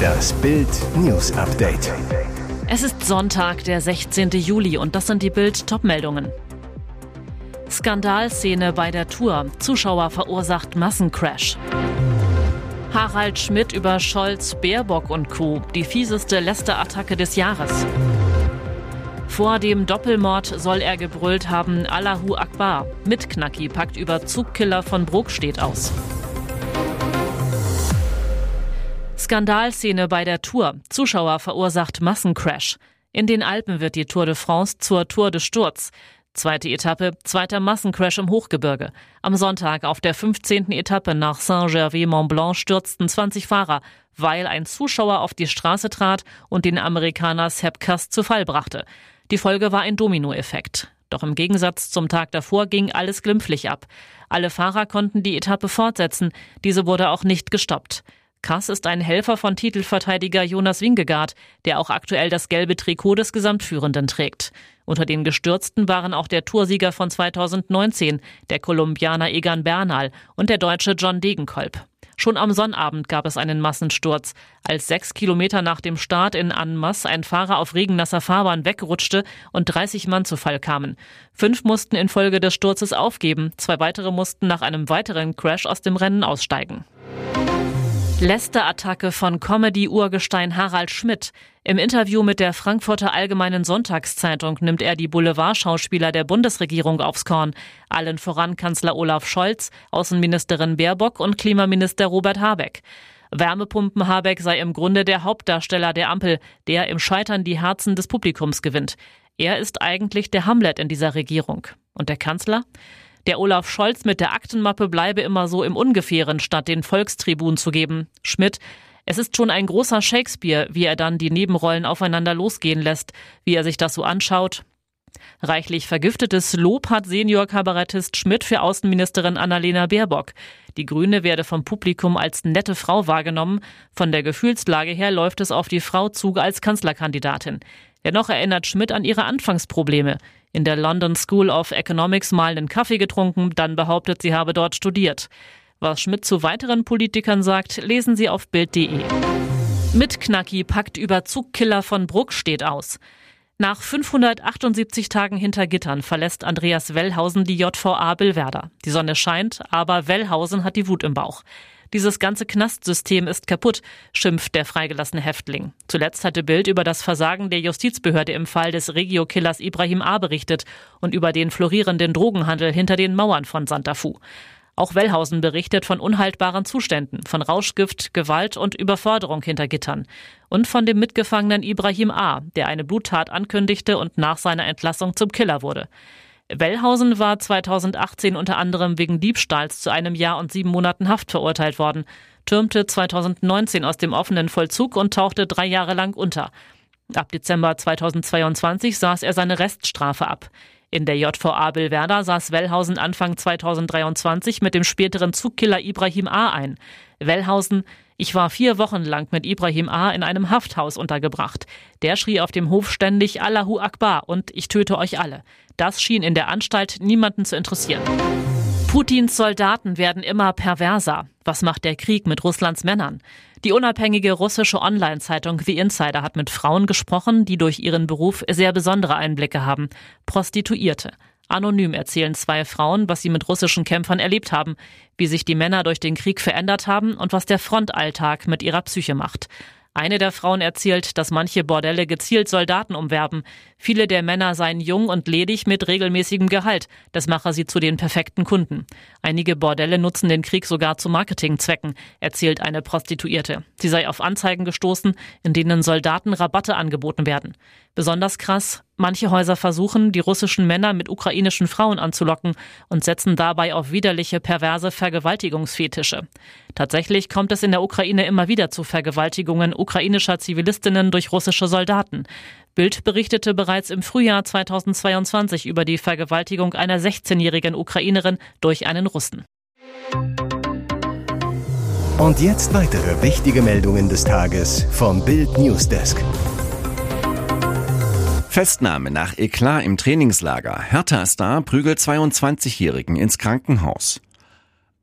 Das Bild News Update. Es ist Sonntag, der 16. Juli und das sind die Bild Topmeldungen. Skandalszene bei der Tour. Zuschauer verursacht Massencrash. Harald Schmidt über Scholz, Baerbock und Co. Die fieseste Lästerattacke des Jahres. Vor dem Doppelmord soll er gebrüllt haben, Allahu Akbar. Mit Knacki packt über Zugkiller von Brokstedt aus. Skandalszene bei der Tour. Zuschauer verursacht Massencrash. In den Alpen wird die Tour de France zur Tour de Sturz. Zweite Etappe, zweiter Massencrash im Hochgebirge. Am Sonntag auf der 15. Etappe nach Saint-Gervais-Mont-Blanc stürzten 20 Fahrer, weil ein Zuschauer auf die Straße trat und den Amerikaner Sepp zu Fall brachte. Die Folge war ein Dominoeffekt. Doch im Gegensatz zum Tag davor ging alles glimpflich ab. Alle Fahrer konnten die Etappe fortsetzen, diese wurde auch nicht gestoppt. Kass ist ein Helfer von Titelverteidiger Jonas Wingegaard, der auch aktuell das gelbe Trikot des Gesamtführenden trägt. Unter den Gestürzten waren auch der Toursieger von 2019, der Kolumbianer Egan Bernal und der Deutsche John Degenkolb. Schon am Sonnabend gab es einen Massensturz. Als sechs Kilometer nach dem Start in Annemasse ein Fahrer auf regennasser Fahrbahn wegrutschte und 30 Mann zu Fall kamen. Fünf mussten infolge des Sturzes aufgeben, zwei weitere mussten nach einem weiteren Crash aus dem Rennen aussteigen. Lästerattacke von Comedy-Urgestein Harald Schmidt. Im Interview mit der Frankfurter Allgemeinen Sonntagszeitung nimmt er die Boulevardschauspieler der Bundesregierung aufs Korn. Allen voran Kanzler Olaf Scholz, Außenministerin Baerbock und Klimaminister Robert Habeck. Wärmepumpen Habeck sei im Grunde der Hauptdarsteller der Ampel, der im Scheitern die Herzen des Publikums gewinnt. Er ist eigentlich der Hamlet in dieser Regierung. Und der Kanzler? Der Olaf Scholz mit der Aktenmappe bleibe immer so im Ungefähren, statt den Volkstribun zu geben. Schmidt, es ist schon ein großer Shakespeare, wie er dann die Nebenrollen aufeinander losgehen lässt, wie er sich das so anschaut. Reichlich vergiftetes Lob hat Senior-Kabarettist Schmidt für Außenministerin Annalena Baerbock. Die Grüne werde vom Publikum als nette Frau wahrgenommen. Von der Gefühlslage her läuft es auf die Frau zu als Kanzlerkandidatin. Dennoch erinnert Schmidt an ihre Anfangsprobleme in der London School of Economics mal einen Kaffee getrunken, dann behauptet, sie habe dort studiert. Was Schmidt zu weiteren Politikern sagt, lesen Sie auf Bild.de. Mit Knacki packt Überzugkiller von Bruck steht aus. Nach 578 Tagen hinter Gittern verlässt Andreas Wellhausen die JVA Billwerder. Die Sonne scheint, aber Wellhausen hat die Wut im Bauch. Dieses ganze Knastsystem ist kaputt, schimpft der freigelassene Häftling. Zuletzt hatte Bild über das Versagen der Justizbehörde im Fall des Regio-Killers Ibrahim A. berichtet und über den florierenden Drogenhandel hinter den Mauern von Santa Fu. Auch Wellhausen berichtet von unhaltbaren Zuständen, von Rauschgift, Gewalt und Überforderung hinter Gittern. Und von dem Mitgefangenen Ibrahim A., der eine Bluttat ankündigte und nach seiner Entlassung zum Killer wurde. Wellhausen war 2018 unter anderem wegen Diebstahls zu einem Jahr und sieben Monaten Haft verurteilt worden, türmte 2019 aus dem offenen Vollzug und tauchte drei Jahre lang unter. Ab Dezember 2022 saß er seine Reststrafe ab. In der JVA Billwerder saß Wellhausen Anfang 2023 mit dem späteren Zugkiller Ibrahim A. ein. Wellhausen, ich war vier Wochen lang mit Ibrahim A. in einem Hafthaus untergebracht. Der schrie auf dem Hof ständig Allahu Akbar und ich töte euch alle. Das schien in der Anstalt niemanden zu interessieren. Putins Soldaten werden immer perverser. Was macht der Krieg mit Russlands Männern? Die unabhängige russische Online-Zeitung The Insider hat mit Frauen gesprochen, die durch ihren Beruf sehr besondere Einblicke haben. Prostituierte. Anonym erzählen zwei Frauen, was sie mit russischen Kämpfern erlebt haben, wie sich die Männer durch den Krieg verändert haben und was der Frontalltag mit ihrer Psyche macht. Eine der Frauen erzählt, dass manche Bordelle gezielt Soldaten umwerben. Viele der Männer seien jung und ledig mit regelmäßigem Gehalt. Das mache sie zu den perfekten Kunden. Einige Bordelle nutzen den Krieg sogar zu Marketingzwecken, erzählt eine Prostituierte. Sie sei auf Anzeigen gestoßen, in denen Soldaten Rabatte angeboten werden. Besonders krass, manche Häuser versuchen, die russischen Männer mit ukrainischen Frauen anzulocken und setzen dabei auf widerliche, perverse Vergewaltigungsfetische. Tatsächlich kommt es in der Ukraine immer wieder zu Vergewaltigungen ukrainischer Zivilistinnen durch russische Soldaten. Bild berichtete bereits im Frühjahr 2022 über die Vergewaltigung einer 16-jährigen Ukrainerin durch einen Russen. Und jetzt weitere wichtige Meldungen des Tages vom Bild Newsdesk. Festnahme nach Eklat im Trainingslager. Hertha-Star prügelt 22-Jährigen ins Krankenhaus.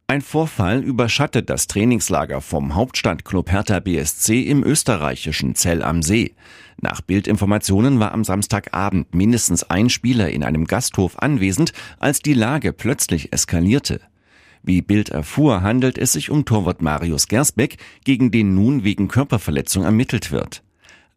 Ein Vorfall überschattet das Trainingslager vom Hauptstadtclub Hertha BSC im österreichischen Zell am See. Nach Bildinformationen war am Samstagabend mindestens ein Spieler in einem Gasthof anwesend, als die Lage plötzlich eskalierte. Wie Bild erfuhr, handelt es sich um Torwart Marius Gersbeck, gegen den nun wegen Körperverletzung ermittelt wird.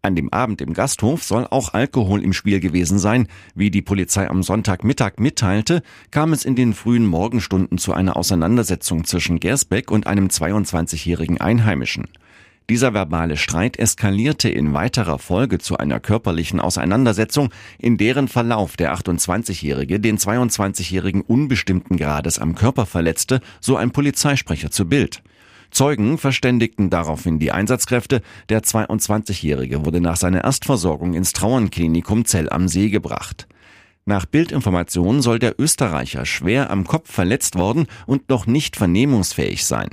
An dem Abend im Gasthof soll auch Alkohol im Spiel gewesen sein. Wie die Polizei am Sonntagmittag mitteilte, kam es in den frühen Morgenstunden zu einer Auseinandersetzung zwischen Gersbeck und einem 22-jährigen Einheimischen. Dieser verbale Streit eskalierte in weiterer Folge zu einer körperlichen Auseinandersetzung, in deren Verlauf der 28-Jährige den 22-Jährigen unbestimmten Grades am Körper verletzte, so ein Polizeisprecher zu Bild. Zeugen verständigten daraufhin die Einsatzkräfte. Der 22-Jährige wurde nach seiner Erstversorgung ins Trauernklinikum Zell am See gebracht. Nach Bildinformationen soll der Österreicher schwer am Kopf verletzt worden und noch nicht vernehmungsfähig sein.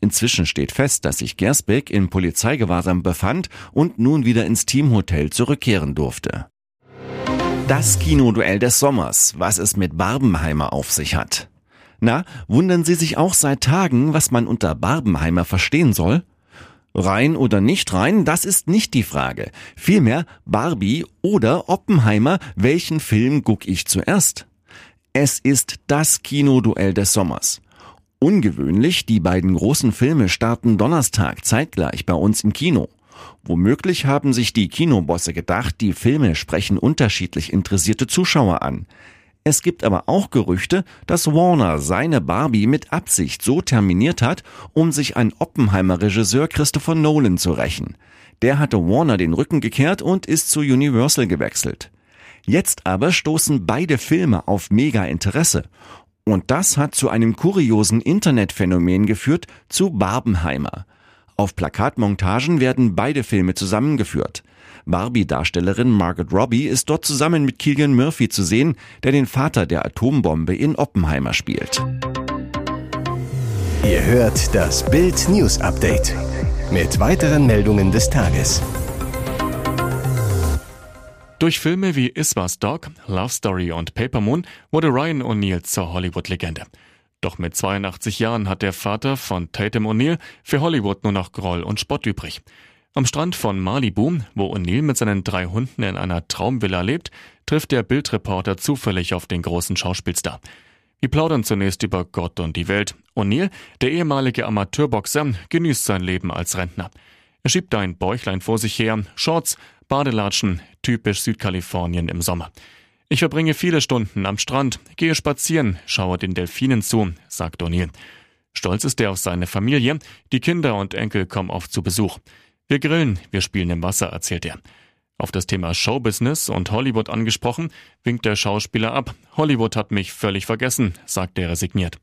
Inzwischen steht fest, dass sich Gersbeck in Polizeigewahrsam befand und nun wieder ins Teamhotel zurückkehren durfte. Das Kinoduell des Sommers, was es mit Barbenheimer auf sich hat. Na, wundern Sie sich auch seit Tagen, was man unter Barbenheimer verstehen soll? Rein oder nicht rein, das ist nicht die Frage. Vielmehr Barbie oder Oppenheimer, welchen Film guck ich zuerst? Es ist das Kinoduell des Sommers. Ungewöhnlich, die beiden großen Filme starten Donnerstag zeitgleich bei uns im Kino. Womöglich haben sich die Kinobosse gedacht, die Filme sprechen unterschiedlich interessierte Zuschauer an. Es gibt aber auch Gerüchte, dass Warner seine Barbie mit Absicht so terminiert hat, um sich an Oppenheimer Regisseur Christopher Nolan zu rächen. Der hatte Warner den Rücken gekehrt und ist zu Universal gewechselt. Jetzt aber stoßen beide Filme auf mega Interesse. Und das hat zu einem kuriosen Internetphänomen geführt, zu Barbenheimer. Auf Plakatmontagen werden beide Filme zusammengeführt. Barbie-Darstellerin Margaret Robbie ist dort zusammen mit Killian Murphy zu sehen, der den Vater der Atombombe in Oppenheimer spielt. Ihr hört das Bild News Update mit weiteren Meldungen des Tages. Durch Filme wie Iswas Dog, Love Story und Paper Moon wurde Ryan O'Neill zur Hollywood-Legende. Doch mit 82 Jahren hat der Vater von Tatum O'Neill für Hollywood nur noch Groll und Spott übrig. Am Strand von Malibu, wo O'Neill mit seinen drei Hunden in einer Traumvilla lebt, trifft der Bildreporter zufällig auf den großen Schauspielstar. Wir plaudern zunächst über Gott und die Welt. O'Neill, der ehemalige Amateurboxer, genießt sein Leben als Rentner. Er schiebt ein Bäuchlein vor sich her, Shorts, Badelatschen, typisch Südkalifornien im Sommer. Ich verbringe viele Stunden am Strand, gehe spazieren, schaue den Delfinen zu, sagt O'Neill. Stolz ist er auf seine Familie, die Kinder und Enkel kommen oft zu Besuch. Wir grillen, wir spielen im Wasser, erzählt er. Auf das Thema Showbusiness und Hollywood angesprochen, winkt der Schauspieler ab. Hollywood hat mich völlig vergessen, sagt er resigniert.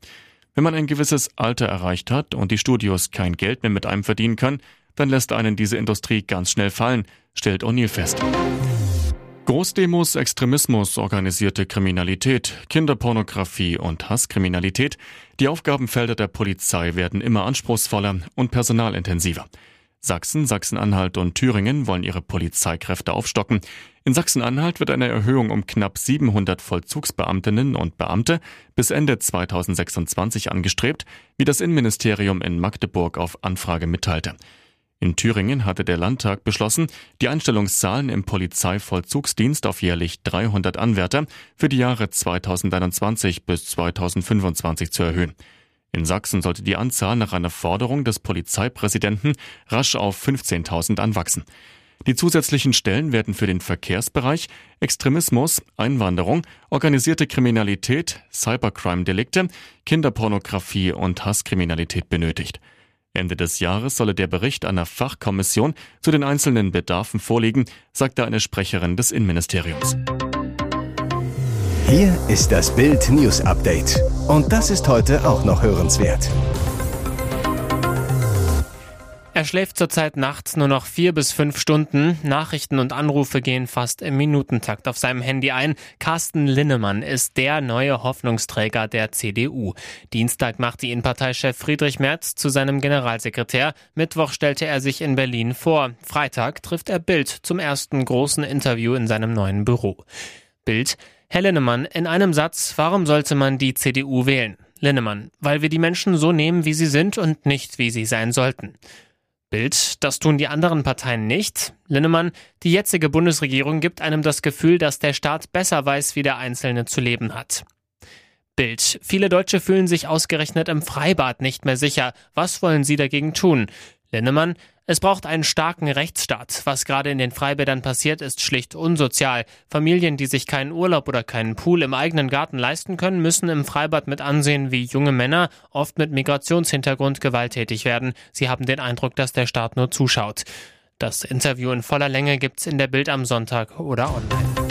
Wenn man ein gewisses Alter erreicht hat und die Studios kein Geld mehr mit einem verdienen können, dann lässt einen diese Industrie ganz schnell fallen, stellt O'Neill fest. Großdemos, Extremismus, organisierte Kriminalität, Kinderpornografie und Hasskriminalität, die Aufgabenfelder der Polizei werden immer anspruchsvoller und personalintensiver. Sachsen, Sachsen-Anhalt und Thüringen wollen ihre Polizeikräfte aufstocken. In Sachsen-Anhalt wird eine Erhöhung um knapp 700 Vollzugsbeamtinnen und Beamte bis Ende 2026 angestrebt, wie das Innenministerium in Magdeburg auf Anfrage mitteilte. In Thüringen hatte der Landtag beschlossen, die Einstellungszahlen im Polizeivollzugsdienst auf jährlich 300 Anwärter für die Jahre 2021 bis 2025 zu erhöhen. In Sachsen sollte die Anzahl nach einer Forderung des Polizeipräsidenten rasch auf 15.000 anwachsen. Die zusätzlichen Stellen werden für den Verkehrsbereich, Extremismus, Einwanderung, organisierte Kriminalität, Cybercrime-Delikte, Kinderpornografie und Hasskriminalität benötigt. Ende des Jahres solle der Bericht einer Fachkommission zu den einzelnen Bedarfen vorliegen, sagte eine Sprecherin des Innenministeriums. Hier ist das Bild News Update. Und das ist heute auch noch hörenswert. Schläft zurzeit nachts nur noch vier bis fünf Stunden. Nachrichten und Anrufe gehen fast im Minutentakt auf seinem Handy ein. Carsten Linnemann ist der neue Hoffnungsträger der CDU. Dienstag machte ihn Parteichef Friedrich Merz zu seinem Generalsekretär. Mittwoch stellte er sich in Berlin vor. Freitag trifft er Bild zum ersten großen Interview in seinem neuen Büro. Bild Herr Linnemann, in einem Satz, warum sollte man die CDU wählen? Linnemann, weil wir die Menschen so nehmen, wie sie sind und nicht, wie sie sein sollten. Bild, das tun die anderen Parteien nicht. Linnemann, die jetzige Bundesregierung gibt einem das Gefühl, dass der Staat besser weiß, wie der Einzelne zu leben hat. Bild. Viele Deutsche fühlen sich ausgerechnet im Freibad nicht mehr sicher. Was wollen sie dagegen tun? Linnemann, es braucht einen starken Rechtsstaat. Was gerade in den Freibädern passiert, ist schlicht unsozial. Familien, die sich keinen Urlaub oder keinen Pool im eigenen Garten leisten können, müssen im Freibad mit ansehen, wie junge Männer, oft mit Migrationshintergrund, gewalttätig werden. Sie haben den Eindruck, dass der Staat nur zuschaut. Das Interview in voller Länge gibt's in der Bild am Sonntag oder online.